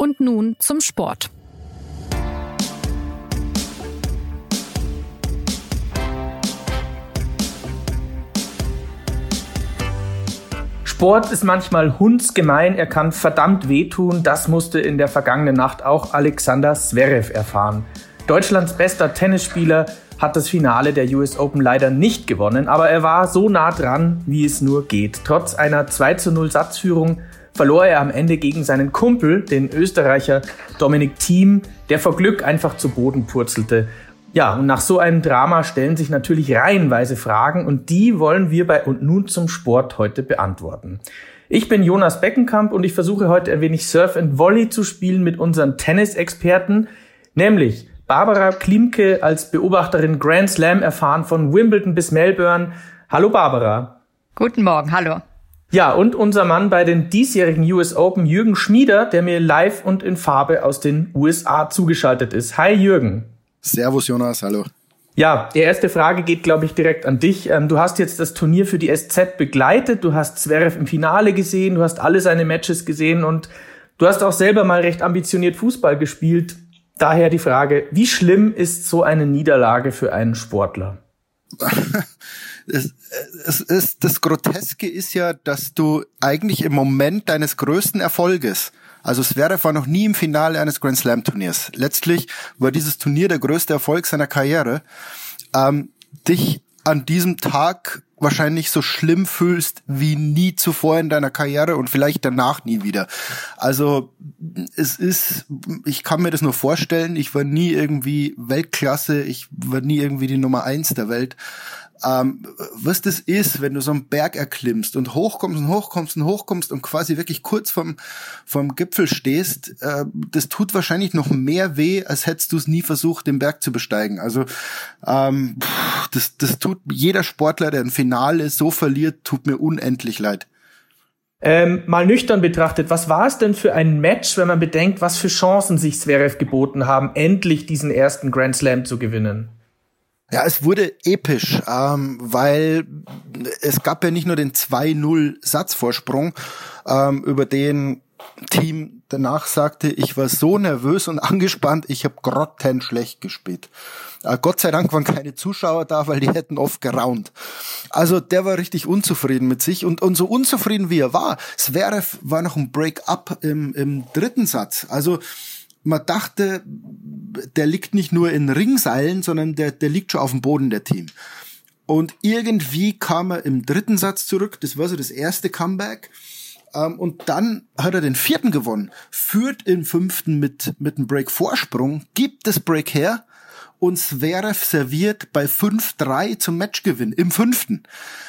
Und nun zum Sport. Sport ist manchmal hundsgemein, er kann verdammt wehtun. Das musste in der vergangenen Nacht auch Alexander Zverev erfahren. Deutschlands bester Tennisspieler hat das Finale der US Open leider nicht gewonnen, aber er war so nah dran, wie es nur geht. Trotz einer 2 zu 0 Satzführung verlor er am Ende gegen seinen Kumpel, den Österreicher Dominik Thiem, der vor Glück einfach zu Boden purzelte. Ja, und nach so einem Drama stellen sich natürlich reihenweise Fragen und die wollen wir bei Und nun zum Sport heute beantworten. Ich bin Jonas Beckenkamp und ich versuche heute ein wenig Surf and Volley zu spielen mit unseren Tennisexperten, nämlich Barbara Klimke als Beobachterin Grand Slam erfahren von Wimbledon bis Melbourne. Hallo Barbara. Guten Morgen, hallo. Ja, und unser Mann bei den diesjährigen US Open, Jürgen Schmieder, der mir live und in Farbe aus den USA zugeschaltet ist. Hi Jürgen. Servus Jonas, hallo. Ja, die erste Frage geht, glaube ich, direkt an dich. Ähm, du hast jetzt das Turnier für die SZ begleitet, du hast Zverev im Finale gesehen, du hast alle seine Matches gesehen und du hast auch selber mal recht ambitioniert Fußball gespielt. Daher die Frage, wie schlimm ist so eine Niederlage für einen Sportler? es, es ist, das Groteske ist ja, dass du eigentlich im Moment deines größten Erfolges also Zverev war noch nie im Finale eines Grand Slam Turniers. Letztlich war dieses Turnier der größte Erfolg seiner Karriere. Ähm, dich an diesem Tag wahrscheinlich so schlimm fühlst wie nie zuvor in deiner Karriere und vielleicht danach nie wieder. Also es ist, ich kann mir das nur vorstellen, ich war nie irgendwie Weltklasse, ich war nie irgendwie die Nummer eins der Welt ähm, was das ist, wenn du so einen Berg erklimmst und hochkommst und hochkommst und hochkommst und quasi wirklich kurz vom, vom Gipfel stehst, äh, das tut wahrscheinlich noch mehr weh, als hättest du es nie versucht, den Berg zu besteigen. Also ähm, das, das tut jeder Sportler, der ein Finale so verliert, tut mir unendlich leid. Ähm, mal nüchtern betrachtet, was war es denn für ein Match, wenn man bedenkt, was für Chancen sich Zverev geboten haben, endlich diesen ersten Grand Slam zu gewinnen? Ja, es wurde episch, ähm, weil es gab ja nicht nur den 2-0 Satzvorsprung, ähm, über den Team danach sagte, ich war so nervös und angespannt, ich habe grottenschlecht gespielt. Äh, Gott sei Dank waren keine Zuschauer da, weil die hätten oft geraunt. Also der war richtig unzufrieden mit sich und, und so unzufrieden wie er war. Zverev war noch ein Break-up im, im dritten Satz. Also man dachte, der liegt nicht nur in Ringseilen, sondern der, der liegt schon auf dem Boden, der Team. Und irgendwie kam er im dritten Satz zurück, das war so das erste Comeback. Ähm, und dann hat er den vierten gewonnen, führt im fünften mit, mit einem Break-Vorsprung, gibt das Break her und Zverev serviert bei 5-3 zum Matchgewinn im fünften.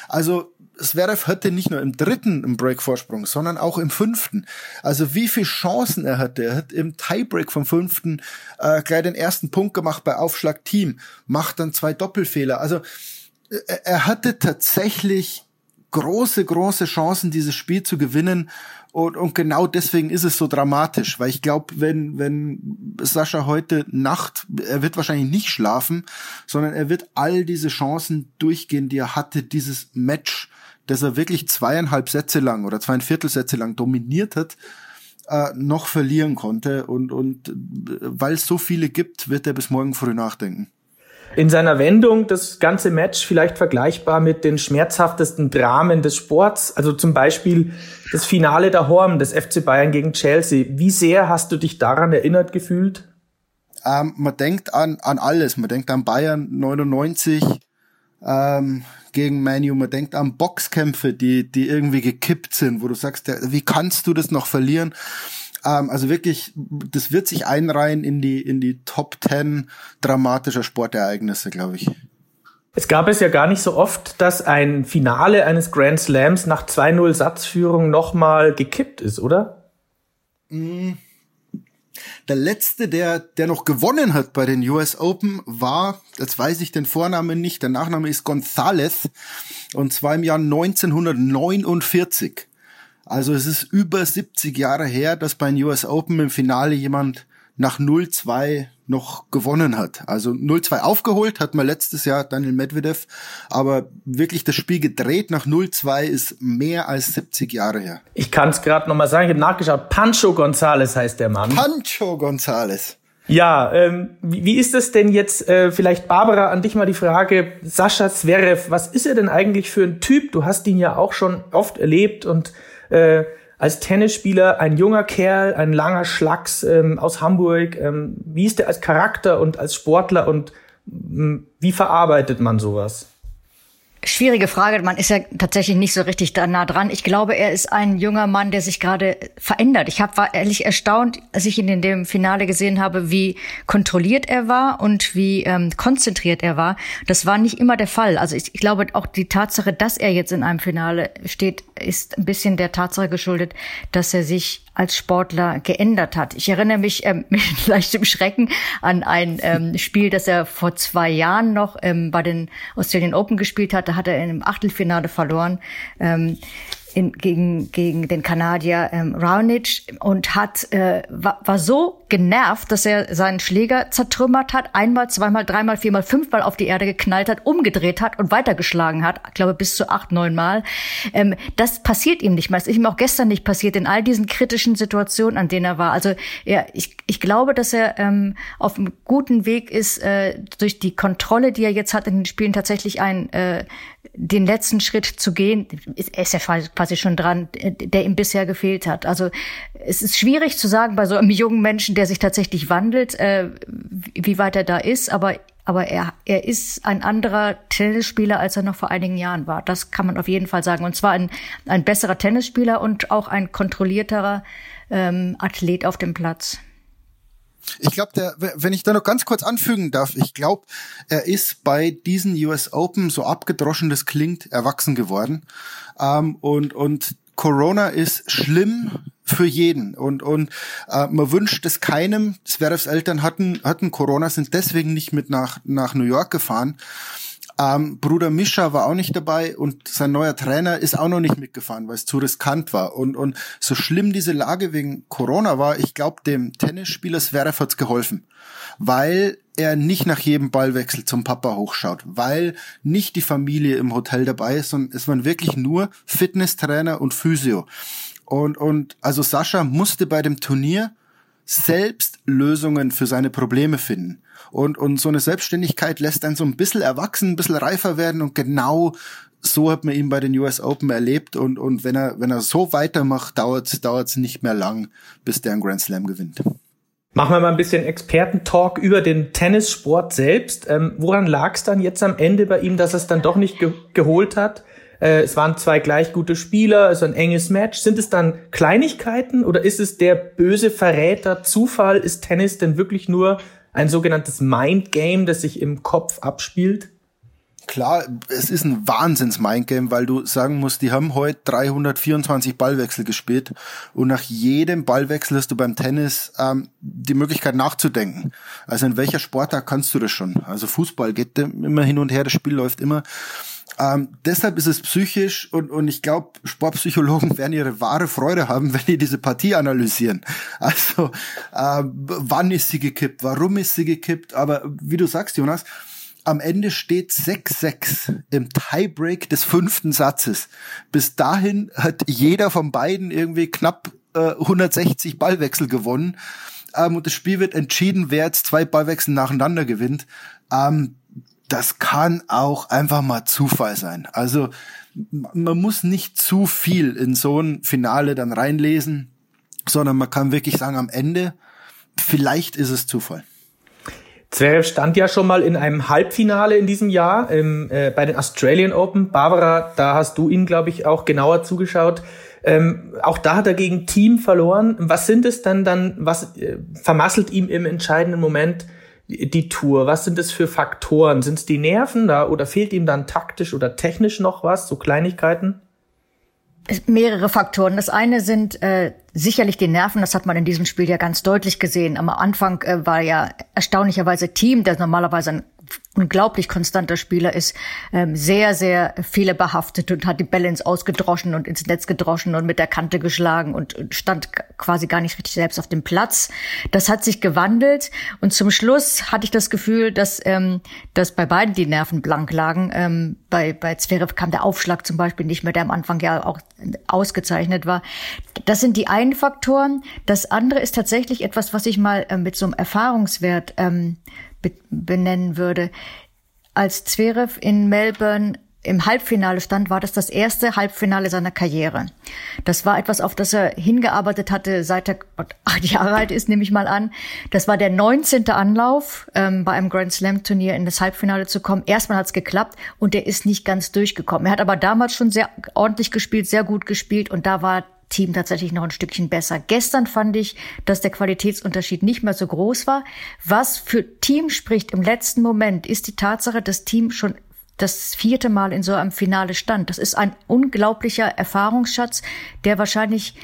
Also Zverev hatte nicht nur im dritten einen Break-Vorsprung, sondern auch im fünften. Also wie viele Chancen er hatte. Er hat im Tiebreak vom fünften äh, gleich den ersten Punkt gemacht bei Aufschlag Team, macht dann zwei Doppelfehler. Also äh, er hatte tatsächlich große, große Chancen, dieses Spiel zu gewinnen. Und, und genau deswegen ist es so dramatisch, weil ich glaube, wenn, wenn Sascha heute Nacht, er wird wahrscheinlich nicht schlafen, sondern er wird all diese Chancen durchgehen, die er hatte, dieses Match dass er wirklich zweieinhalb Sätze lang oder zweieinviertel Sätze lang dominiert hat, äh, noch verlieren konnte. Und, und äh, weil es so viele gibt, wird er bis morgen früh nachdenken. In seiner Wendung das ganze Match vielleicht vergleichbar mit den schmerzhaftesten Dramen des Sports, also zum Beispiel das Finale der Horm des FC Bayern gegen Chelsea. Wie sehr hast du dich daran erinnert gefühlt? Ähm, man denkt an, an alles. Man denkt an Bayern 99, ähm, gegen Manu. Man denkt an Boxkämpfe, die, die irgendwie gekippt sind, wo du sagst, wie kannst du das noch verlieren? Ähm, also wirklich, das wird sich einreihen in die, in die Top 10 dramatischer Sportereignisse, glaube ich. Es gab es ja gar nicht so oft, dass ein Finale eines Grand Slams nach 2-0 Satzführung nochmal gekippt ist, oder? Mm. Der letzte, der, der noch gewonnen hat bei den US Open, war, jetzt weiß ich den Vornamen nicht, der Nachname ist González, und zwar im Jahr 1949. Also es ist über 70 Jahre her, dass bei den US Open im Finale jemand nach 0-2 noch gewonnen hat. Also 0-2 aufgeholt hat man letztes Jahr Daniel Medvedev, aber wirklich das Spiel gedreht nach 0-2 ist mehr als 70 Jahre her. Ich kann es gerade nochmal sagen, ich habe nachgeschaut, Pancho González heißt der Mann. Pancho González. Ja, ähm, wie, wie ist das denn jetzt, äh, vielleicht Barbara, an dich mal die Frage, Sascha Zverev, was ist er denn eigentlich für ein Typ? Du hast ihn ja auch schon oft erlebt und äh, als Tennisspieler ein junger Kerl, ein langer Schlacks ähm, aus Hamburg. Ähm, wie ist der als Charakter und als Sportler und ähm, wie verarbeitet man sowas? Schwierige Frage. Man ist ja tatsächlich nicht so richtig da nah dran. Ich glaube, er ist ein junger Mann, der sich gerade verändert. Ich hab, war ehrlich erstaunt, als ich ihn in dem Finale gesehen habe, wie kontrolliert er war und wie ähm, konzentriert er war. Das war nicht immer der Fall. Also ich, ich glaube, auch die Tatsache, dass er jetzt in einem Finale steht, ist ein bisschen der Tatsache geschuldet, dass er sich als Sportler geändert hat. Ich erinnere mich ähm, mit leichtem Schrecken an ein ähm, Spiel, das er vor zwei Jahren noch ähm, bei den Australian Open gespielt hat. Da hat er einem Achtelfinale verloren. Ähm, in, gegen, gegen den Kanadier ähm, Raonic und hat äh, war, war so genervt, dass er seinen Schläger zertrümmert hat, einmal, zweimal, dreimal, viermal, fünfmal auf die Erde geknallt hat, umgedreht hat und weitergeschlagen hat, ich glaube bis zu acht, neun Mal. Ähm, das passiert ihm nicht mehr. Das ist ihm auch gestern nicht passiert in all diesen kritischen Situationen, an denen er war. Also ja, ich, ich glaube, dass er ähm, auf einem guten Weg ist, äh, durch die Kontrolle, die er jetzt hat in den Spielen, tatsächlich ein äh, den letzten Schritt zu gehen, ist, ist er quasi schon dran, der ihm bisher gefehlt hat. Also es ist schwierig zu sagen bei so einem jungen Menschen, der sich tatsächlich wandelt, äh, wie weit er da ist, aber aber er, er ist ein anderer Tennisspieler, als er noch vor einigen Jahren war. Das kann man auf jeden Fall sagen. Und zwar ein, ein besserer Tennisspieler und auch ein kontrollierterer ähm, Athlet auf dem Platz. Ich glaube, wenn ich da noch ganz kurz anfügen darf, ich glaube, er ist bei diesen US Open, so abgedroschen das klingt, erwachsen geworden. Ähm, und, und Corona ist schlimm für jeden und und äh, man wünscht es keinem. Zverevs Eltern hatten hatten Corona, sind deswegen nicht mit nach nach New York gefahren. Ähm, Bruder Mischa war auch nicht dabei und sein neuer Trainer ist auch noch nicht mitgefahren, weil es zu riskant war. Und, und so schlimm diese Lage wegen Corona war, ich glaube, dem Tennisspieler Zverev hat's geholfen, weil er nicht nach jedem Ballwechsel zum Papa hochschaut, weil nicht die Familie im Hotel dabei ist, sondern es waren wirklich nur Fitnesstrainer und Physio. Und, und also Sascha musste bei dem Turnier selbst Lösungen für seine Probleme finden. Und, und so eine Selbstständigkeit lässt dann so ein bisschen erwachsen, ein bisschen reifer werden und genau so hat man ihn bei den US Open erlebt und, und wenn er, wenn er so weitermacht, dauert es nicht mehr lang, bis der einen Grand Slam gewinnt. Machen wir mal ein bisschen Expertentalk über den Tennissport selbst. Ähm, woran lag es dann jetzt am Ende bei ihm, dass er es dann doch nicht ge geholt hat? Äh, es waren zwei gleich gute Spieler, also ein enges Match. Sind es dann Kleinigkeiten oder ist es der böse Verräter Zufall? Ist Tennis denn wirklich nur ein sogenanntes Mindgame, das sich im Kopf abspielt? Klar, es ist ein Wahnsinns-Mindgame, weil du sagen musst, die haben heute 324 Ballwechsel gespielt und nach jedem Ballwechsel hast du beim Tennis ähm, die Möglichkeit nachzudenken. Also in welcher Sportart kannst du das schon? Also Fußball geht immer hin und her, das Spiel läuft immer. Ähm, deshalb ist es psychisch und, und ich glaube, Sportpsychologen werden ihre wahre Freude haben, wenn die diese Partie analysieren. Also äh, wann ist sie gekippt, warum ist sie gekippt, aber wie du sagst, Jonas, am Ende steht 6-6 im Tiebreak des fünften Satzes. Bis dahin hat jeder von beiden irgendwie knapp äh, 160 Ballwechsel gewonnen. Ähm, und das Spiel wird entschieden, wer jetzt zwei Ballwechsel nacheinander gewinnt. Ähm, das kann auch einfach mal Zufall sein. Also man muss nicht zu viel in so ein Finale dann reinlesen, sondern man kann wirklich sagen, am Ende, vielleicht ist es Zufall. Zverev stand ja schon mal in einem Halbfinale in diesem Jahr im, äh, bei den Australian Open. Barbara, da hast du ihn, glaube ich, auch genauer zugeschaut. Ähm, auch da hat er gegen Team verloren. Was sind es dann dann, was äh, vermasselt ihm im entscheidenden Moment die Tour? Was sind es für Faktoren? Sind es die Nerven da oder fehlt ihm dann taktisch oder technisch noch was, so Kleinigkeiten? Mehrere Faktoren. Das eine sind äh, sicherlich die Nerven. Das hat man in diesem Spiel ja ganz deutlich gesehen. Am Anfang äh, war ja erstaunlicherweise Team, der normalerweise ein unglaublich konstanter Spieler ist, ähm, sehr, sehr fehlerbehaftet und hat die Balance ausgedroschen und ins Netz gedroschen und mit der Kante geschlagen und stand quasi gar nicht richtig selbst auf dem Platz. Das hat sich gewandelt und zum Schluss hatte ich das Gefühl, dass, ähm, dass bei beiden die Nerven blank lagen. Ähm, bei, bei Zverev kam der Aufschlag zum Beispiel nicht mehr, der am Anfang ja auch ausgezeichnet war. Das sind die einen Faktoren. Das andere ist tatsächlich etwas, was ich mal äh, mit so einem Erfahrungswert ähm, benennen würde. Als Zverev in Melbourne im Halbfinale stand, war das das erste Halbfinale seiner Karriere. Das war etwas, auf das er hingearbeitet hatte, seit er acht Jahre alt ist, nehme ich mal an. Das war der 19. Anlauf, ähm, bei einem Grand Slam Turnier in das Halbfinale zu kommen. Erstmal hat es geklappt und er ist nicht ganz durchgekommen. Er hat aber damals schon sehr ordentlich gespielt, sehr gut gespielt und da war Team tatsächlich noch ein Stückchen besser. Gestern fand ich, dass der Qualitätsunterschied nicht mehr so groß war. Was für Team spricht im letzten Moment, ist die Tatsache, dass Team schon das vierte Mal in so einem Finale stand. Das ist ein unglaublicher Erfahrungsschatz, der wahrscheinlich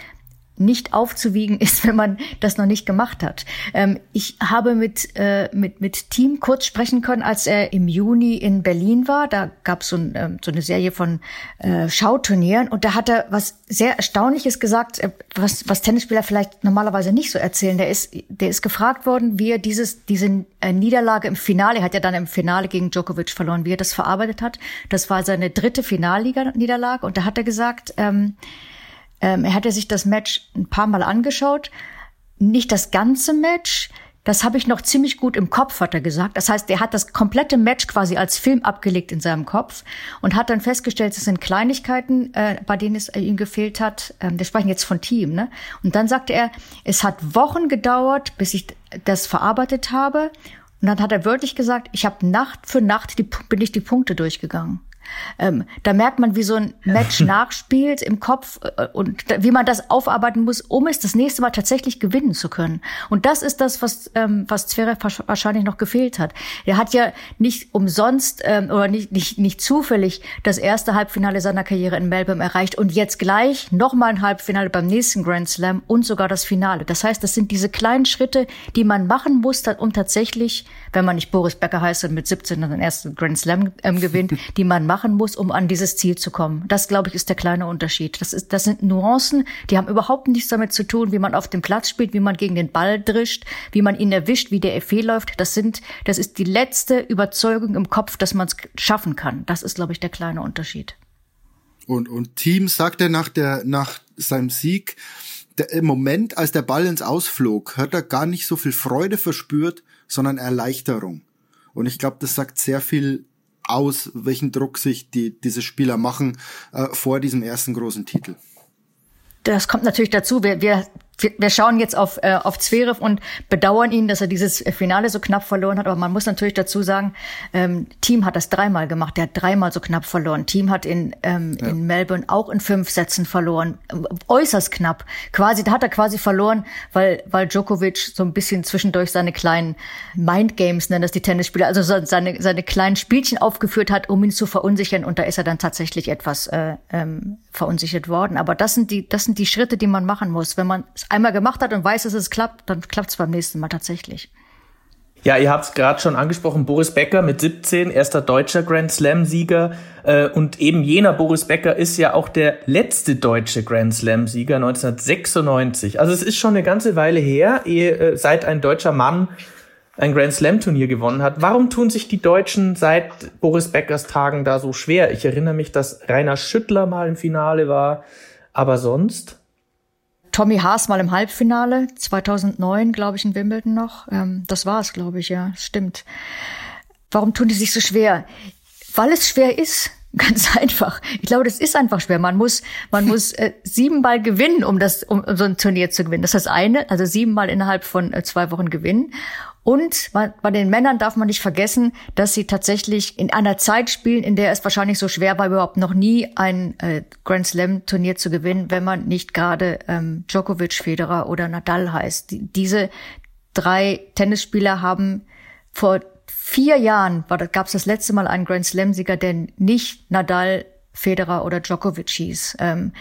nicht aufzuwiegen ist, wenn man das noch nicht gemacht hat. Ähm, ich habe mit, äh, mit, mit Team kurz sprechen können, als er im Juni in Berlin war. Da gab es so, ein, ähm, so eine Serie von äh, Schauturnieren und da hat er was sehr Erstaunliches gesagt, äh, was, was Tennisspieler vielleicht normalerweise nicht so erzählen. Der ist, der ist gefragt worden, wie er dieses, diese äh, Niederlage im Finale, er hat ja dann im Finale gegen Djokovic verloren, wie er das verarbeitet hat. Das war seine dritte Finalliga-Niederlage und da hat er gesagt, ähm, ähm, er hatte sich das Match ein paar Mal angeschaut. Nicht das ganze Match. Das habe ich noch ziemlich gut im Kopf, hat er gesagt. Das heißt, er hat das komplette Match quasi als Film abgelegt in seinem Kopf und hat dann festgestellt, es sind Kleinigkeiten, äh, bei denen es ihm gefehlt hat. Ähm, wir sprechen jetzt von Team, ne? Und dann sagte er, es hat Wochen gedauert, bis ich das verarbeitet habe. Und dann hat er wörtlich gesagt, ich habe Nacht für Nacht die, bin ich die Punkte durchgegangen. Ähm, da merkt man, wie so ein Match nachspielt im Kopf äh, und wie man das aufarbeiten muss, um es das nächste Mal tatsächlich gewinnen zu können. Und das ist das, was, ähm, was Zverev wahrscheinlich noch gefehlt hat. Er hat ja nicht umsonst ähm, oder nicht, nicht, nicht zufällig das erste Halbfinale seiner Karriere in Melbourne erreicht und jetzt gleich nochmal ein Halbfinale beim nächsten Grand Slam und sogar das Finale. Das heißt, das sind diese kleinen Schritte, die man machen muss, um tatsächlich, wenn man nicht Boris Becker heißt und mit 17 dann den ersten Grand Slam ähm, gewinnt, die man machen muss, um an dieses Ziel zu kommen. Das, glaube ich, ist der kleine Unterschied. Das, ist, das sind Nuancen, die haben überhaupt nichts damit zu tun, wie man auf dem Platz spielt, wie man gegen den Ball drischt, wie man ihn erwischt, wie der Effet läuft. Das sind, das ist die letzte Überzeugung im Kopf, dass man es schaffen kann. Das ist, glaube ich, der kleine Unterschied. Und, und Team sagt er nach der, nach seinem Sieg, der, im Moment, als der Ball ins Ausflog, hat er gar nicht so viel Freude verspürt, sondern Erleichterung. Und ich glaube, das sagt sehr viel aus, welchen Druck sich die, diese Spieler machen äh, vor diesem ersten großen Titel. Das kommt natürlich dazu. Wir, wir wir schauen jetzt auf, äh, auf Zverev und bedauern ihn, dass er dieses Finale so knapp verloren hat. Aber man muss natürlich dazu sagen, ähm, Team hat das dreimal gemacht. Der hat dreimal so knapp verloren. Team hat in, ähm, ja. in Melbourne auch in fünf Sätzen verloren. Äußerst knapp. Quasi, da hat er quasi verloren, weil, weil Djokovic so ein bisschen zwischendurch seine kleinen Mindgames, nennen das die Tennisspieler, also seine, seine kleinen Spielchen aufgeführt hat, um ihn zu verunsichern. Und da ist er dann tatsächlich etwas äh, ähm, verunsichert worden. Aber das sind die, das sind die Schritte, die man machen muss. Wenn man es einmal gemacht hat und weiß, dass es klappt, dann klappt es beim nächsten Mal tatsächlich. Ja, ihr habt es gerade schon angesprochen, Boris Becker mit 17, erster deutscher Grand Slam-Sieger. Äh, und eben jener Boris Becker ist ja auch der letzte deutsche Grand Slam-Sieger 1996. Also es ist schon eine ganze Weile her, ehe, äh, seit ein deutscher Mann ein Grand Slam-Turnier gewonnen hat. Warum tun sich die Deutschen seit Boris Beckers Tagen da so schwer? Ich erinnere mich, dass Rainer Schüttler mal im Finale war, aber sonst? Tommy Haas mal im Halbfinale, 2009, glaube ich, in Wimbledon noch. Ähm, das war es, glaube ich, ja, stimmt. Warum tun die sich so schwer? Weil es schwer ist. Ganz einfach. Ich glaube, das ist einfach schwer. Man muss, man muss äh, siebenmal gewinnen, um das, um, um so ein Turnier zu gewinnen. Das ist das eine, also siebenmal innerhalb von äh, zwei Wochen gewinnen. Und bei den Männern darf man nicht vergessen, dass sie tatsächlich in einer Zeit spielen, in der es wahrscheinlich so schwer war, überhaupt noch nie ein äh, Grand Slam Turnier zu gewinnen, wenn man nicht gerade ähm, Djokovic, Federer oder Nadal heißt. Die, diese drei Tennisspieler haben vor vier Jahren, gab es das letzte Mal einen Grand Slam Sieger, der nicht Nadal, Federer oder Djokovic hieß. Ähm,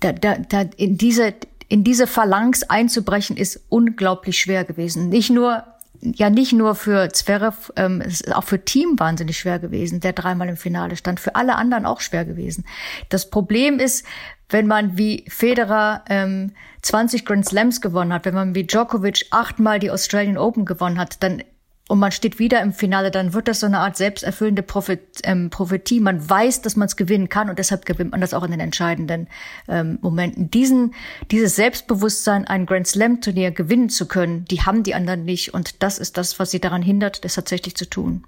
da, da, da, in diese in diese Phalanx einzubrechen, ist unglaublich schwer gewesen. Nicht nur ja nicht nur für Zverev, ähm, es ist auch für Team wahnsinnig schwer gewesen, der dreimal im Finale stand. Für alle anderen auch schwer gewesen. Das Problem ist, wenn man wie Federer ähm, 20 Grand Slams gewonnen hat, wenn man wie Djokovic achtmal die Australian Open gewonnen hat, dann und man steht wieder im Finale, dann wird das so eine Art selbsterfüllende Prophet, ähm, Prophetie. Man weiß, dass man es gewinnen kann und deshalb gewinnt man das auch in den entscheidenden ähm, Momenten. Diesen, dieses Selbstbewusstsein, ein Grand Slam Turnier gewinnen zu können, die haben die anderen nicht und das ist das, was sie daran hindert, das tatsächlich zu tun.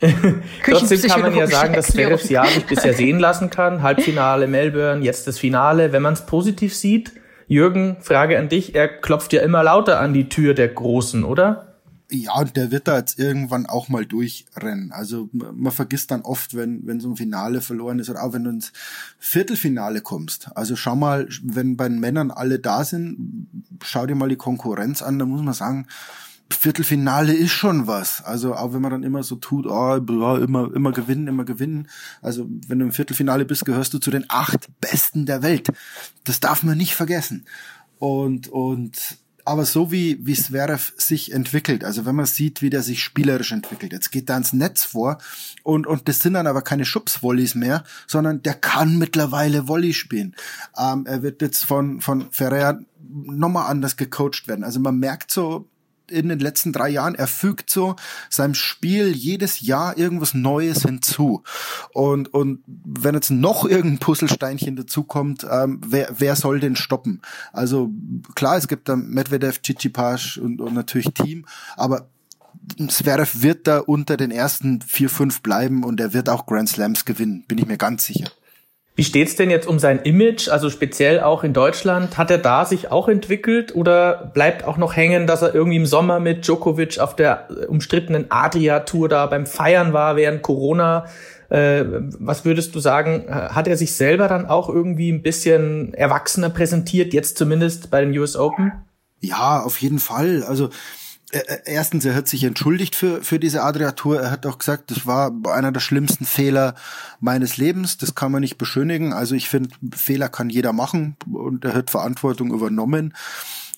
Trotzdem kann man ja sagen, dass Zverevs Jahr sich bisher sehen lassen kann. Halbfinale Melbourne, jetzt das Finale. Wenn man es positiv sieht, Jürgen, Frage an dich, er klopft ja immer lauter an die Tür der Großen, oder? Ja, und der wird da jetzt irgendwann auch mal durchrennen. Also man vergisst dann oft, wenn, wenn so ein Finale verloren ist oder auch wenn du ins Viertelfinale kommst. Also schau mal, wenn bei den Männern alle da sind, schau dir mal die Konkurrenz an, da muss man sagen, Viertelfinale ist schon was. Also auch wenn man dann immer so tut, oh, immer, immer gewinnen, immer gewinnen. Also wenn du im Viertelfinale bist, gehörst du zu den acht Besten der Welt. Das darf man nicht vergessen. Und, und aber so wie, wie Zverev sich entwickelt, also wenn man sieht, wie der sich spielerisch entwickelt, jetzt geht er ins Netz vor und, und das sind dann aber keine Schubsvolleys mehr, sondern der kann mittlerweile Volley spielen. Ähm, er wird jetzt von, von Ferrer nochmal anders gecoacht werden. Also man merkt so, in den letzten drei Jahren, er fügt so seinem Spiel jedes Jahr irgendwas Neues hinzu. Und, und wenn jetzt noch irgendein Puzzlesteinchen dazukommt, ähm, wer, wer soll den stoppen? Also klar, es gibt da Medvedev, Chichipash und, und natürlich Team, aber Zverev wird da unter den ersten vier, fünf bleiben und er wird auch Grand Slams gewinnen, bin ich mir ganz sicher. Wie steht's denn jetzt um sein Image, also speziell auch in Deutschland? Hat er da sich auch entwickelt oder bleibt auch noch hängen, dass er irgendwie im Sommer mit Djokovic auf der äh, umstrittenen Adria-Tour da beim Feiern war während Corona? Äh, was würdest du sagen, hat er sich selber dann auch irgendwie ein bisschen erwachsener präsentiert, jetzt zumindest bei den US Open? Ja, auf jeden Fall. Also äh, äh, erstens, er hat sich entschuldigt für, für diese Adria-Tour. Er hat auch gesagt, das war einer der schlimmsten Fehler meines Lebens. Das kann man nicht beschönigen. Also ich finde, Fehler kann jeder machen und er hat Verantwortung übernommen.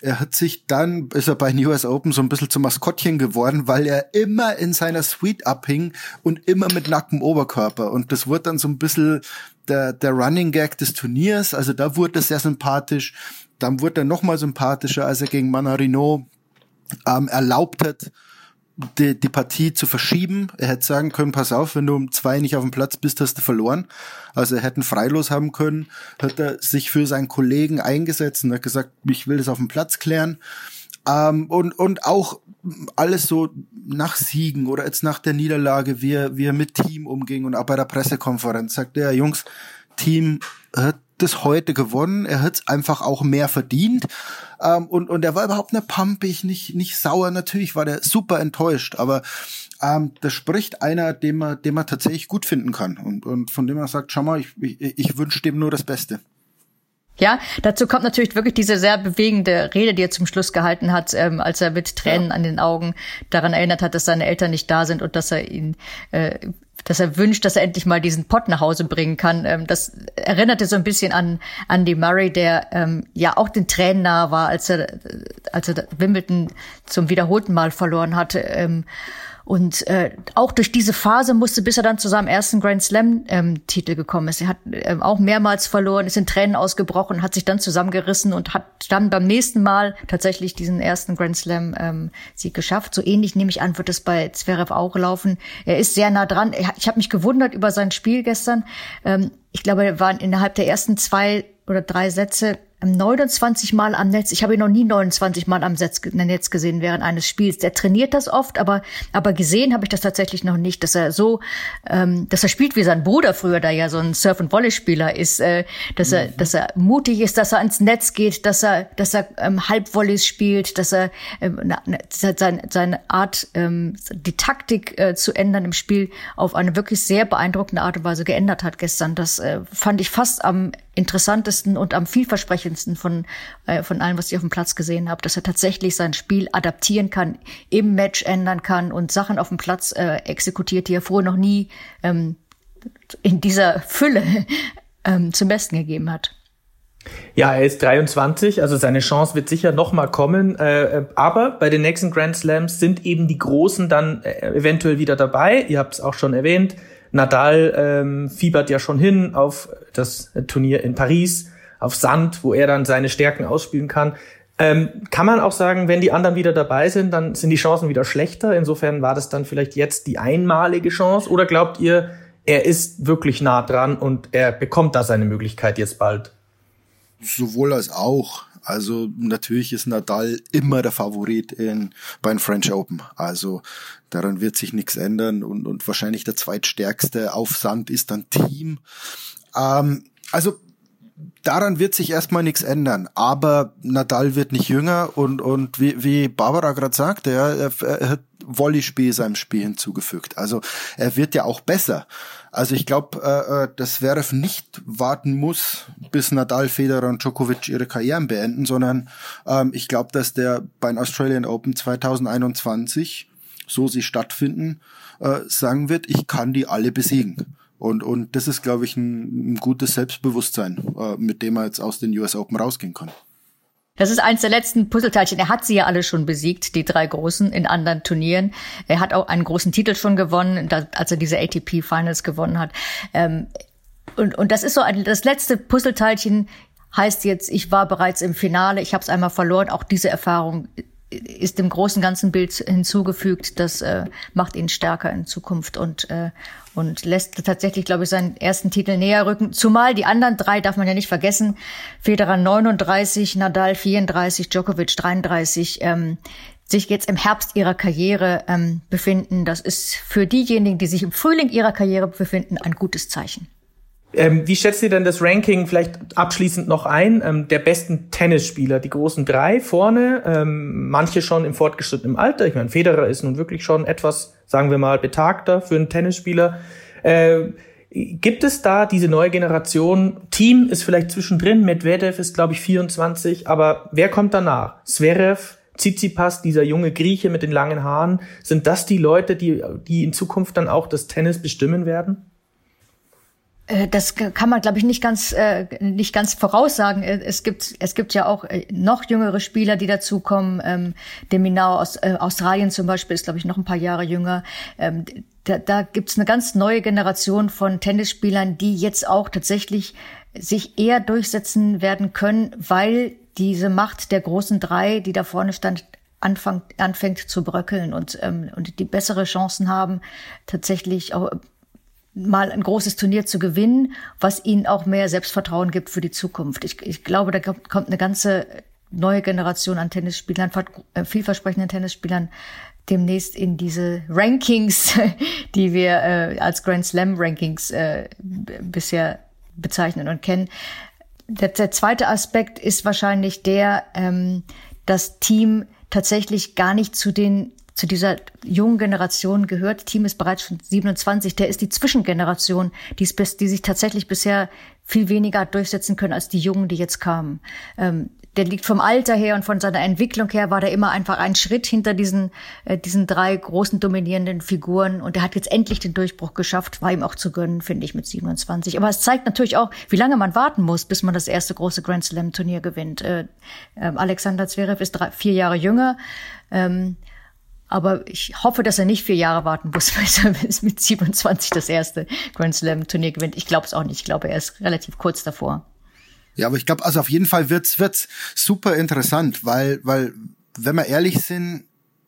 Er hat sich dann, ist er bei den US Open so ein bisschen zum Maskottchen geworden, weil er immer in seiner Suite abhing und immer mit nacktem Oberkörper. Und das wurde dann so ein bisschen der, der Running Gag des Turniers. Also da wurde er sehr sympathisch. Dann wurde er noch mal sympathischer, als er gegen Manarino ähm, erlaubt hat, die, die Partie zu verschieben. Er hätte sagen können, pass auf, wenn du um zwei nicht auf dem Platz bist, hast du verloren. Also er hätte einen Freilos haben können, hat er sich für seinen Kollegen eingesetzt und hat gesagt, ich will das auf dem Platz klären. Ähm, und, und auch alles so nach Siegen oder jetzt nach der Niederlage, wie er, wie er mit Team umging und auch bei der Pressekonferenz sagte er, Jungs, Team hat das heute gewonnen. Er hat einfach auch mehr verdient. Ähm, und, und er war überhaupt nicht pumpig, nicht, nicht sauer. Natürlich war der super enttäuscht, aber ähm, das spricht einer, den man, den man tatsächlich gut finden kann. Und, und von dem man sagt, schau mal, ich, ich, ich wünsche dem nur das Beste. Ja, dazu kommt natürlich wirklich diese sehr bewegende Rede, die er zum Schluss gehalten hat, ähm, als er mit Tränen ja. an den Augen daran erinnert hat, dass seine Eltern nicht da sind und dass er ihn äh, dass er wünscht, dass er endlich mal diesen Pott nach Hause bringen kann. Ähm, das erinnerte so ein bisschen an Andy Murray, der ähm, ja auch den Tränen nahe war, als er, als er Wimbledon zum wiederholten Mal verloren hatte. Ähm, und äh, auch durch diese Phase musste, bis er dann zu seinem ersten Grand Slam-Titel ähm, gekommen ist. Er hat ähm, auch mehrmals verloren, ist in Tränen ausgebrochen, hat sich dann zusammengerissen und hat dann beim nächsten Mal tatsächlich diesen ersten Grand Slam-Sieg ähm, geschafft. So ähnlich nehme ich an, wird es bei Zverev auch laufen. Er ist sehr nah dran. Ich habe mich gewundert über sein Spiel gestern. Ähm, ich glaube, er war innerhalb der ersten zwei oder drei Sätze 29 Mal am Netz. Ich habe ihn noch nie 29 Mal am Netz gesehen während eines Spiels. Der trainiert das oft, aber aber gesehen habe ich das tatsächlich noch nicht, dass er so, ähm, dass er spielt wie sein Bruder früher, da ja so ein Surf und Volley Spieler ist, äh, dass er, mhm. dass er mutig ist, dass er ans Netz geht, dass er, dass er ähm, Halbvolleys spielt, dass er ähm, na, seine, seine Art, ähm, die Taktik äh, zu ändern im Spiel auf eine wirklich sehr beeindruckende Art und Weise geändert hat gestern. Das äh, fand ich fast am interessantesten und am vielversprechendsten von, äh, von allem, was ich auf dem Platz gesehen habe, dass er tatsächlich sein Spiel adaptieren kann, im Match ändern kann und Sachen auf dem Platz äh, exekutiert, die er vorher noch nie ähm, in dieser Fülle ähm, zum Besten gegeben hat. Ja, er ist 23, also seine Chance wird sicher noch mal kommen. Äh, äh, aber bei den nächsten Grand Slams sind eben die Großen dann äh, eventuell wieder dabei. Ihr habt es auch schon erwähnt. Nadal ähm, fiebert ja schon hin auf das Turnier in Paris, auf Sand, wo er dann seine Stärken ausspielen kann. Ähm, kann man auch sagen, wenn die anderen wieder dabei sind, dann sind die Chancen wieder schlechter. Insofern war das dann vielleicht jetzt die einmalige Chance. Oder glaubt ihr, er ist wirklich nah dran und er bekommt da seine Möglichkeit jetzt bald? Sowohl als auch. Also natürlich ist Nadal immer der Favorit in, bei den French Open. Also daran wird sich nichts ändern und, und wahrscheinlich der zweitstärkste auf Sand ist dann Team. Ähm, also daran wird sich erstmal nichts ändern. Aber Nadal wird nicht jünger und, und wie, wie Barbara gerade sagte, ja, er, er hat Volleyspiel seinem Spiel hinzugefügt. Also er wird ja auch besser. Also ich glaube, äh, äh dass Zverev nicht warten muss, bis Nadal, Federer und Djokovic ihre Karrieren beenden, sondern ähm, ich glaube, dass der beim Australian Open 2021, so sie stattfinden, äh, sagen wird, ich kann die alle besiegen. Und, und das ist, glaube ich, ein, ein gutes Selbstbewusstsein, äh, mit dem er jetzt aus den US Open rausgehen kann. Das ist eins der letzten Puzzleteilchen. Er hat sie ja alle schon besiegt, die drei großen in anderen Turnieren. Er hat auch einen großen Titel schon gewonnen, als er diese ATP Finals gewonnen hat. Ähm, und, und das ist so ein, das letzte Puzzleteilchen heißt jetzt, ich war bereits im Finale, ich habe es einmal verloren. Auch diese Erfahrung ist dem großen ganzen Bild hinzugefügt. Das äh, macht ihn stärker in Zukunft und äh, und lässt tatsächlich, glaube ich, seinen ersten Titel näher rücken. Zumal die anderen drei darf man ja nicht vergessen: Federer 39, Nadal 34, Djokovic 33. Ähm, sich jetzt im Herbst ihrer Karriere ähm, befinden. Das ist für diejenigen, die sich im Frühling ihrer Karriere befinden, ein gutes Zeichen. Ähm, wie schätzt ihr denn das Ranking vielleicht abschließend noch ein ähm, der besten Tennisspieler? Die großen drei vorne, ähm, manche schon im fortgeschrittenen Alter. Ich meine, Federer ist nun wirklich schon etwas, sagen wir mal, betagter für einen Tennisspieler. Äh, gibt es da diese neue Generation? Team ist vielleicht zwischendrin. Medvedev ist, glaube ich, 24. Aber wer kommt danach? Zverev, Tsitsipas, dieser junge Grieche mit den langen Haaren. Sind das die Leute, die, die in Zukunft dann auch das Tennis bestimmen werden? Äh, das kann man, glaube ich, nicht ganz äh, nicht ganz voraussagen. Äh, es gibt es gibt ja auch äh, noch jüngere Spieler, die dazukommen. Ähm, Deminau aus äh, Australien zum Beispiel ist, glaube ich, noch ein paar Jahre jünger. Ähm, da, da gibt es eine ganz neue Generation von Tennisspielern, die jetzt auch tatsächlich sich eher durchsetzen werden können, weil diese Macht der großen drei, die da vorne stand, anfängt, anfängt zu bröckeln und, ähm, und die bessere Chancen haben, tatsächlich auch mal ein großes Turnier zu gewinnen, was ihnen auch mehr Selbstvertrauen gibt für die Zukunft. Ich, ich glaube, da kommt eine ganze neue Generation an Tennisspielern, äh, vielversprechenden Tennisspielern demnächst in diese Rankings, die wir äh, als Grand Slam Rankings äh, bisher bezeichnen und kennen. Der, der, zweite Aspekt ist wahrscheinlich der, ähm, das Team tatsächlich gar nicht zu den zu dieser jungen Generation gehört. Team ist bereits schon 27. Der ist die Zwischengeneration, die, ist, die sich tatsächlich bisher viel weniger durchsetzen können als die Jungen, die jetzt kamen. Ähm, der liegt vom Alter her und von seiner Entwicklung her war der immer einfach ein Schritt hinter diesen, äh, diesen drei großen dominierenden Figuren. Und er hat jetzt endlich den Durchbruch geschafft, war ihm auch zu gönnen, finde ich, mit 27. Aber es zeigt natürlich auch, wie lange man warten muss, bis man das erste große Grand Slam Turnier gewinnt. Äh, äh, Alexander Zverev ist drei, vier Jahre jünger. Ähm, aber ich hoffe, dass er nicht vier Jahre warten muss, weil er mit 27 das erste Grand Slam Turnier gewinnt. Ich glaube es auch nicht. Ich glaube, er ist relativ kurz davor. Ja, aber ich glaube, also auf jeden Fall wird's wird's super interessant, weil weil wenn wir ehrlich sind,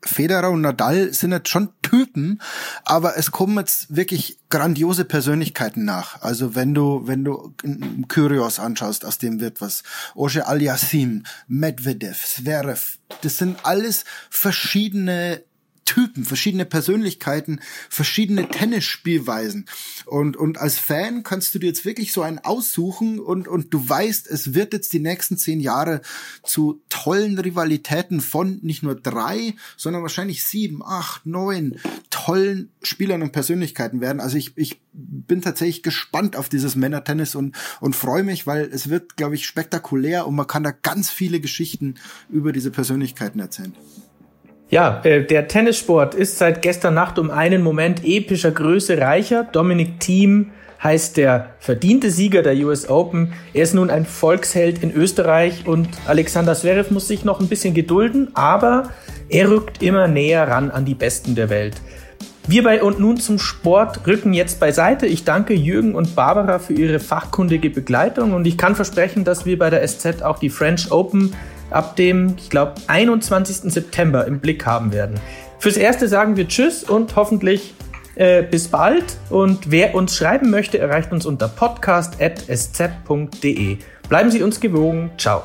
Federer und Nadal sind jetzt schon Typen, aber es kommen jetzt wirklich grandiose Persönlichkeiten nach. Also wenn du, wenn du Kyrios anschaust, aus dem wird was, Oje Aliassim, Medvedev, Zverev, das sind alles verschiedene Typen, verschiedene Persönlichkeiten, verschiedene Tennisspielweisen. Und, und als Fan kannst du dir jetzt wirklich so einen aussuchen und, und du weißt, es wird jetzt die nächsten zehn Jahre zu tollen Rivalitäten von nicht nur drei, sondern wahrscheinlich sieben, acht, neun tollen Spielern und Persönlichkeiten werden. Also ich, ich bin tatsächlich gespannt auf dieses Männertennis und, und freue mich, weil es wird, glaube ich, spektakulär und man kann da ganz viele Geschichten über diese Persönlichkeiten erzählen. Ja, äh, der Tennissport ist seit gestern Nacht um einen Moment epischer Größe reicher. Dominik Thiem heißt der verdiente Sieger der US Open. Er ist nun ein Volksheld in Österreich und Alexander Zverev muss sich noch ein bisschen gedulden, aber er rückt immer näher ran an die Besten der Welt. Wir bei und nun zum Sport rücken jetzt beiseite. Ich danke Jürgen und Barbara für ihre fachkundige Begleitung und ich kann versprechen, dass wir bei der SZ auch die French Open ab dem, ich glaube, 21. September im Blick haben werden. Fürs Erste sagen wir Tschüss und hoffentlich äh, bis bald. Und wer uns schreiben möchte, erreicht uns unter podcast.sz.de. Bleiben Sie uns gewogen. Ciao.